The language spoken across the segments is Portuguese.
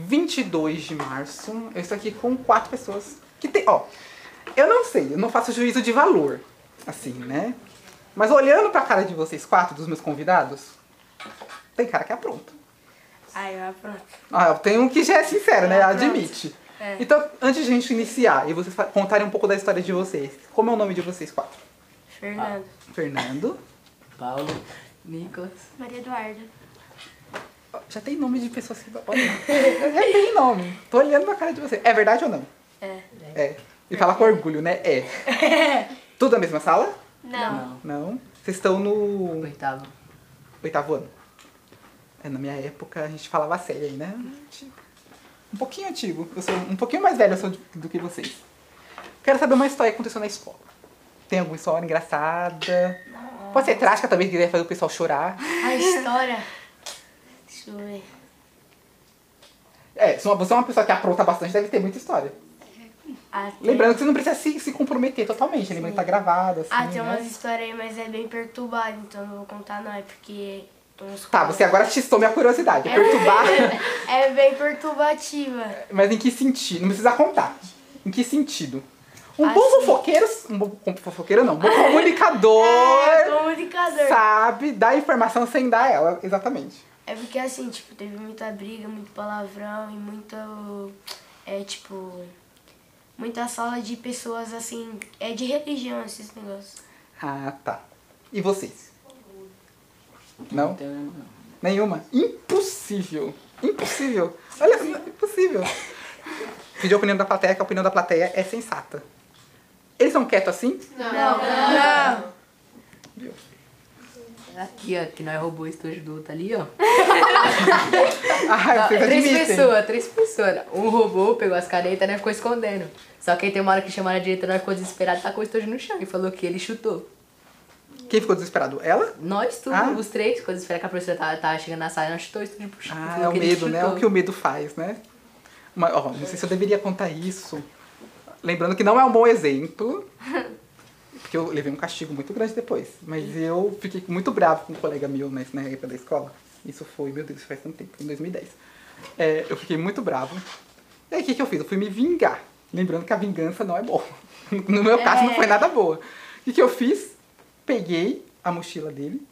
22 de março, eu estou aqui com quatro pessoas que tem, ó, eu não sei, eu não faço juízo de valor, assim, né? Mas olhando pra cara de vocês quatro, dos meus convidados, tem cara que apronta. Aí eu apronto. Ah, tem um que já é sincero, né? Ah, pronto. Admite. É. Então, antes de a gente iniciar e vocês contarem um pouco da história de vocês, como é o nome de vocês quatro? Fernando. Fernando. Paulo, Nicolas. Maria Eduarda. Já tem nome de pessoas que. Olha, já tem nome. Tô olhando na cara de vocês. É verdade ou não? É. É. E fala com orgulho, né? É. Tudo na mesma sala? Não. Não. Vocês estão no Oitavo. oitavo ano. É, na minha época a gente falava sério aí, né? Antigo. Um pouquinho antigo. Eu sou um pouquinho mais velho do que vocês. Quero saber uma história que aconteceu na escola. Tem alguma história engraçada? Pode ser trágica também, que quiser fazer o pessoal chorar. A história. Deixa eu ver. É, se você é uma pessoa que apronta bastante, deve ter muita história. Ah, Lembrando que você não precisa se, se comprometer totalmente, lembrando que tá gravado, assim. ah, tem né? umas histórias aí, mas é bem perturbado, então não vou contar não, é porque... Tá, você agora testou minha curiosidade. É perturbar. É bem perturbativa. Mas em que sentido? Não precisa contar. Em que sentido? Um bom Assim. fofoqueiro. Um bom fofoqueiro não. Um bom comunicador É, comunicador. sabe dar informação sem dar ela, exatamente. É porque assim, tipo, teve muita briga, muito palavrão e muito. É tipo. Muita sala de pessoas assim. É de religião esses negócios. Ah, tá. E vocês? Não? Não. Nenhuma? Impossível. Impossível. Olha, impossível. Pedir a opinião da plateia, que a opinião da plateia é sensata. Eles são quietos assim? Não! Viu? Aqui, ó, que nós roubou o estúdio do outro ali, ó. Ah, vocês três pessoas, três pessoas. Um roubou, pegou as canetas, né? Ficou escondendo. Só que aí tem uma hora que chamaram a diretora, ficou desesperada, tacou o estojo no chão e falou que ele chutou. Quem ficou desesperado? Ela? Nós, tudo, Ah. os três, quando espera que a professora tava, tava chegando na sala, nós chutou o estúdio pro chão. Ah, é o medo, né? É o que o medo faz, né? Mas, ó, não sei se eu deveria contar isso. Lembrando que não é um bom exemplo. Porque eu levei um castigo muito grande depois. Mas eu fiquei muito bravo com um colega meu né, na época da escola. Isso foi, meu Deus, faz tanto tempo, em 2010. É, eu fiquei muito bravo. E aí o que, que eu fiz? Eu fui me vingar. Lembrando que a vingança não é boa. No meu caso não foi nada boa. O que, que eu fiz? Peguei a mochila dele,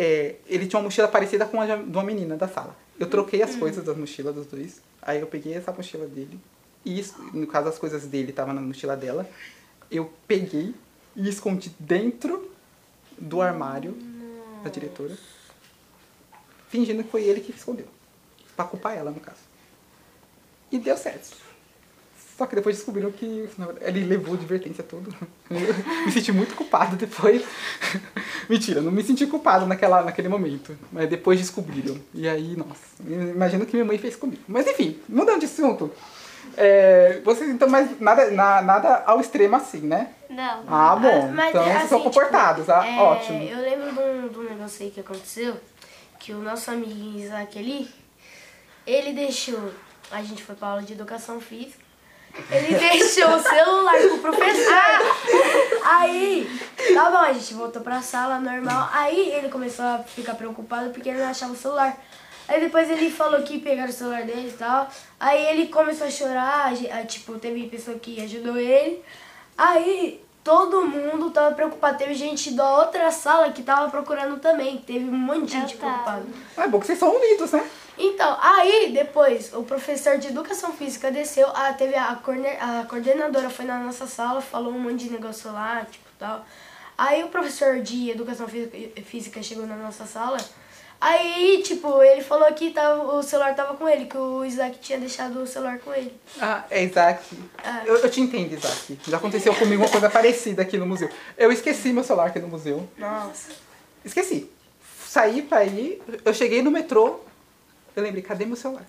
é, ele tinha uma mochila parecida com a de uma menina da sala. Eu troquei as coisas das mochilas dos dois. Aí eu peguei essa mochila dele. E no caso as coisas dele estavam na mochila dela. Eu peguei e escondi dentro do armário da diretora. Fingindo que foi ele que escondeu. Pra culpar ela, no caso. E deu certo. Só que depois descobriram que ele levou advertência tudo. Me senti muito culpado depois. Mentira, não me senti culpado naquela, naquele momento. Mas depois descobriram. E aí, nossa, imagino o que minha mãe fez comigo. Mas enfim, mudando de assunto. É, vocês então, mas nada, na- nada ao extremo assim, né? Não. Ah, bom. mas, então vocês assim, são comportados, ah, é, ótimo. Eu lembro de um, de um negócio aí que aconteceu, que o nosso amiguinho Isaac ali, ele deixou. A gente foi pra aula de educação física. Ele deixou o celular pro professor. Aí, tá bom, a gente voltou pra sala normal. Aí ele começou a ficar preocupado porque ele não achava o celular. Aí depois ele falou que pegaram o celular dele e tal. Aí ele começou a chorar, aí, tipo, teve pessoa que ajudou ele. Aí todo mundo tava preocupado. Teve gente da outra sala que tava procurando também. Teve um monte de gente preocupada. Ah, é bom que vocês são unidos, né? Então, aí depois o professor de educação física desceu, ah, teve a, a coordenadora foi na nossa sala, falou um monte de negócio lá, tipo tal. Aí o professor de educação física, física chegou na nossa sala. Aí, tipo, ele falou que tava, o celular tava com ele, que o Isaac tinha deixado o celular com ele. Ah, é Isaac. Ah. Eu, eu te entendo, Isaac. Já aconteceu comigo uma coisa parecida aqui no museu. Eu esqueci meu celular aqui no museu. Nossa. Esqueci. Saí pra ir, eu cheguei no metrô, eu lembrei, cadê meu celular?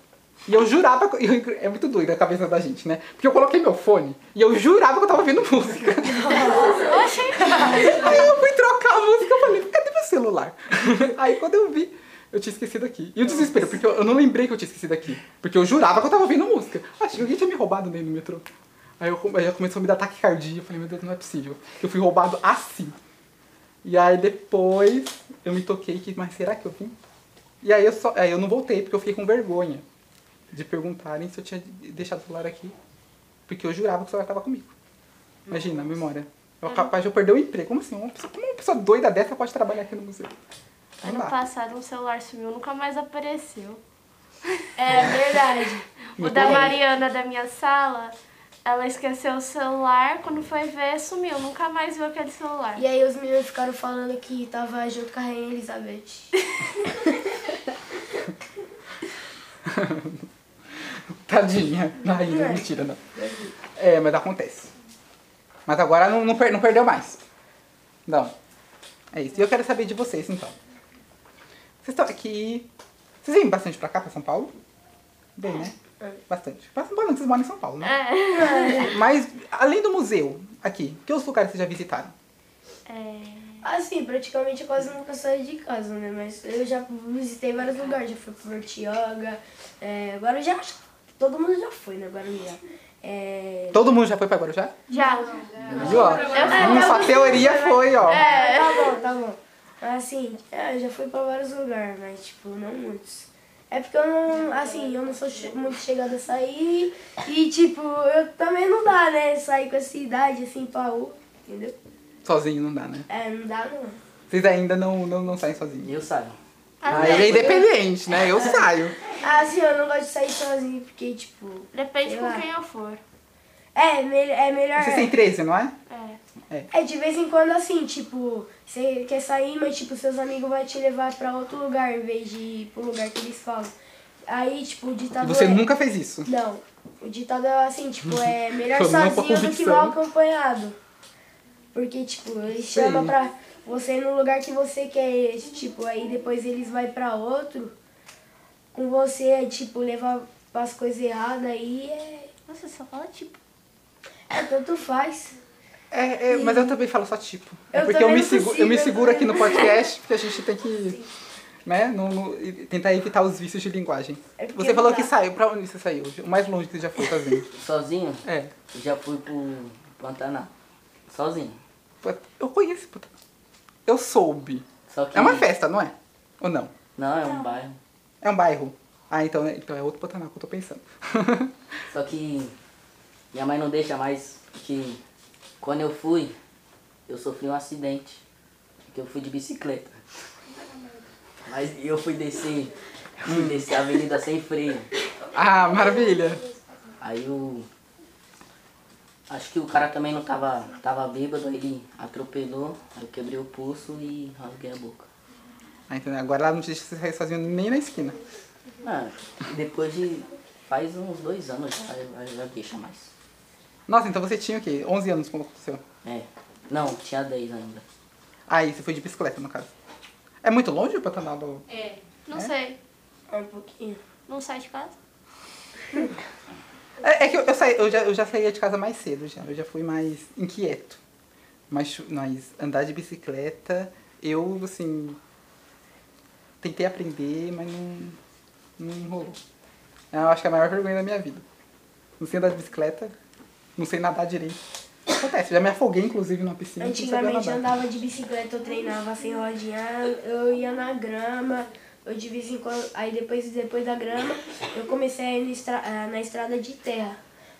E eu jurava, eu- é muito doido a cabeça da gente, né? Porque eu coloquei meu fone e eu jurava que eu tava ouvindo música. Aí eu fui trocar a música, eu falei, cadê meu celular? Aí quando eu vi, eu tinha esquecido aqui. E o desespero, porque eu, eu não lembrei que eu tinha esquecido aqui. Porque eu jurava que eu tava ouvindo música. Acho que alguém tinha me roubado meio no metrô. Aí eu, aí já começou a me dar taquicardia. Eu falei, meu Deus, não é possível. Eu fui roubado assim. E aí depois eu me toquei que, mas será que eu vim? E aí eu, só, aí eu não voltei, porque eu fiquei com vergonha de perguntarem se eu tinha deixado o celular aqui. Porque eu jurava que o celular estava comigo. Imagina, a memória. Eu capaz de eu perder o emprego. Como assim? Uma pessoa, como uma pessoa doida dessa pode trabalhar aqui no museu? Não Ano dá. passado um celular sumiu, nunca mais apareceu. É verdade. O da Mariana da minha sala, ela esqueceu o celular, quando foi ver, sumiu. Nunca mais viu aquele celular. E aí os meninos ficaram falando que tava junto com a Rainha Elizabeth. Tadinha. Ai, não, mentira, não. É, mas acontece. Mas agora não, não, per- não perdeu mais. Não. É isso. E eu quero saber de vocês, então. Vocês estão aqui... Vocês vêm bastante pra cá, pra São Paulo? Vem, né? Bastante. Pra São Paulo, não, vocês moram em São Paulo, né? É. Mas, além do museu, aqui, que outros lugares vocês já visitaram? É, Assim, praticamente eu quase nunca saí de casa, né? Mas eu já visitei vários lugares. Já fui pro Bertioga, é, Guarujá. acho que Todo mundo já foi, né? Guarujá. É... Todo mundo já foi pra Guarujá? já. Viu, ó? Sua teoria foi, ó. É, tá bom, tá bom. Assim, é, eu já fui pra vários lugares, mas tipo, não muitos. É porque eu não, assim, eu não sou muito chegada a sair e tipo, eu também não dá, né? Sair com essa idade assim pra rua, entendeu? Sozinho não dá, né? É, não dá não. Vocês ainda não, não, não saem sozinhos. Eu saio. Aí é independente, né? Eu saio. Ah, assim, eu não gosto de sair sozinho porque, tipo. Depende com lá. quem eu for. É, me- é melhor. Vocês têm 13, não é? É. É, de vez em quando assim, tipo, você quer sair, mas tipo, seus amigos vão te levar pra outro lugar em vez de ir pro lugar que eles falam. Aí, tipo, o ditador. você é- nunca fez isso. Não. O ditado é assim, tipo, é melhor sozinho do que mal acompanhado. Porque, tipo, eles chamam pra você ir no lugar que você quer, tipo, aí depois eles vão pra outro. Com você, é, tipo, levar as coisas erradas aí é. Você só fala tipo. É, tanto faz. É, é, mas eu também falo só tipo. É Eu porque eu me, seguro, eu me seguro aqui no podcast, porque a gente tem que. Né, não, não- e tentar evitar os vícios de linguagem. É Você falou que saiu. Pra onde você saiu? O mais longe que você já foi sozinho. Sozinho, É. eu já fui pro Pantanal. Sozinho. Eu conheço. puta. Eu soube. Que. É uma festa, não é? Ou não? Não, é um bairro. É um bairro. Ah, então, é- então é outro Pantanal que eu tô pensando. Só que minha mãe não deixa mais, porque quando eu fui, eu sofri um acidente. Que eu fui de bicicleta. Mas eu fui descer, fui descer a avenida sem freio. ah, maravilha. Aí o. Acho que o cara também não tava, tava bêbado, aí ele atropelou, aí eu quebrei o pulso e rasguei a boca. Ah, então agora ela não te deixa você sair sozinho nem na esquina. Ah, depois de. faz uns dois anos já, já, já deixa mais. Nossa, então você tinha o quê? 11 anos quando aconteceu? É. Não, tinha 10 ainda. Aí você foi de bicicleta, no caso. É muito longe o Pantanal do... É. Não sei. É um pouquinho. Não sai de casa? É, é que eu, eu, saí, eu, já, eu já saía de casa mais cedo, já. Eu já fui mais inquieto. Mas, mas andar de bicicleta, eu, assim... Tentei aprender, mas não, não rolou. Eu acho que é a maior vergonha da minha vida. Não sei andar de bicicleta, não sei nadar direito. Acontece, já me afoguei, inclusive, numa piscina. sabia Antigamente eu andava de bicicleta, eu treinava sem rodinha, eu ia na grama, eu de vez em quando. Aí depois, depois da grama, eu comecei a ir na, estra- eh, na estrada de terra.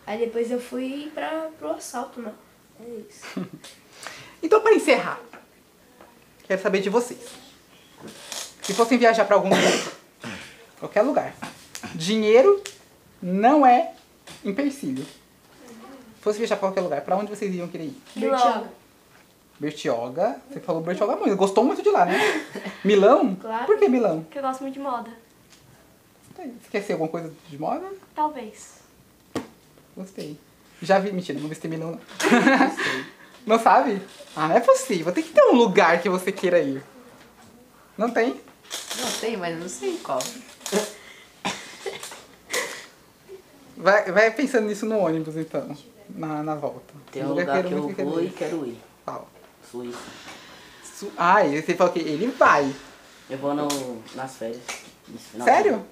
Aí depois eu fui pra, pro assalto, mano. É isso. Então, para encerrar, quero saber de vocês. Se fossem viajar para algum lugar, qualquer lugar, dinheiro não é empecilho. Se fosse viajar para qualquer lugar, para onde vocês iam querer ir? Bertioga. Bertioga, você falou Bertioga muito, gostou muito de lá, né? Milão? Claro. Por que Milão? Porque eu gosto muito de moda. Você quer ser alguma coisa de moda? Talvez. Gostei. Já vi, mentira, não visitei Milão não. não sabe? Ah, não é possível. Tem que ter um lugar que você queira ir. Não tem? Não sei, mas não sei qual. Vai, vai pensando nisso no ônibus, então, na, na volta. Tem um lugar que eu muito vou e quero ir. Qual? Suíça. Su- Ah, e você falou que ele vai. Eu vou no, nas férias. Sério?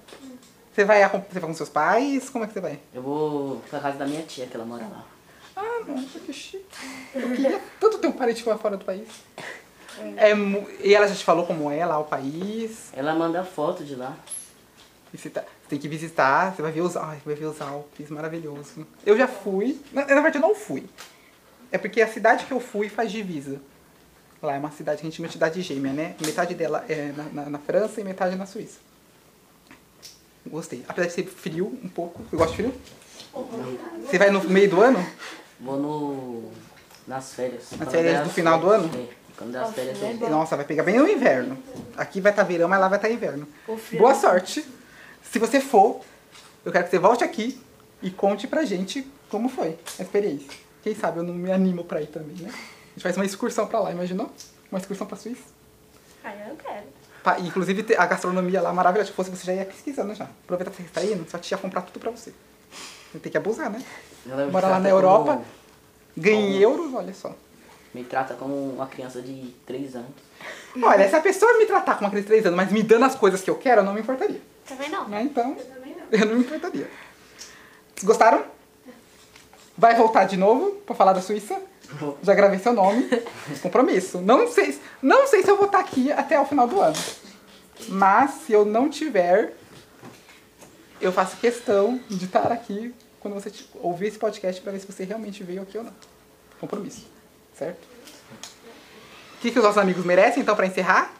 Você vai, você vai com seus pais? Como é que você vai? Eu vou pra casa da minha tia, que ela mora lá. Ah, nossa, que chique. Eu queria tanto ter um parente que vai fora do país. É, e ela já te falou como é lá o país? Ela manda foto de lá. Você, você tem que visitar, você vai ver os, ai, vai ver os Alpes, maravilhoso. Eu já fui, na, na verdade eu não fui. É porque a cidade que eu fui faz divisa. Lá é uma cidade que a gente chama de cidade gêmea, né? Metade dela é na, na- na França e metade na Suíça. Gostei. Apesar de ser frio um pouco. Você gosta de frio? Você vai no meio do ano? Vou no. nas férias. Quando férias der do final do ano? É, quando der as férias é eu. Nossa, vai pegar bem no inverno. Aqui vai estar verão, mas lá vai estar inverno. O frio Boa é sorte. Se você for, eu quero que você volte aqui e conte pra gente como foi a experiência. Quem sabe eu não me animo pra ir também, né? A gente faz uma excursão pra lá, imaginou? Uma excursão pra Suíça. Ah, eu quero. Pa- e, Inclusive a gastronomia lá maravilhosa. Se fosse você já ia pesquisando já. Aproveita que você está indo, só te ia comprar tudo pra você. Você tem que abusar, né? Me Bora lá trata na Europa. como- euros, olha só. Me trata como uma criança de 3 anos. Olha, se a pessoa me tratar como uma criança de 3 anos, mas me dando as coisas que eu quero, eu não me importaria. Também não. Né? Então, eu não me importaria. Vocês gostaram? vai voltar de novo para falar da Suíça. Já gravei seu nome. Compromisso. Não sei, não sei se eu vou estar aqui até o final do ano. Mas se eu não tiver, eu faço questão de estar aqui quando você ouvir esse podcast para ver se você realmente veio aqui ou não. Compromisso. Certo? O que, que os nossos amigos merecem, então, para encerrar?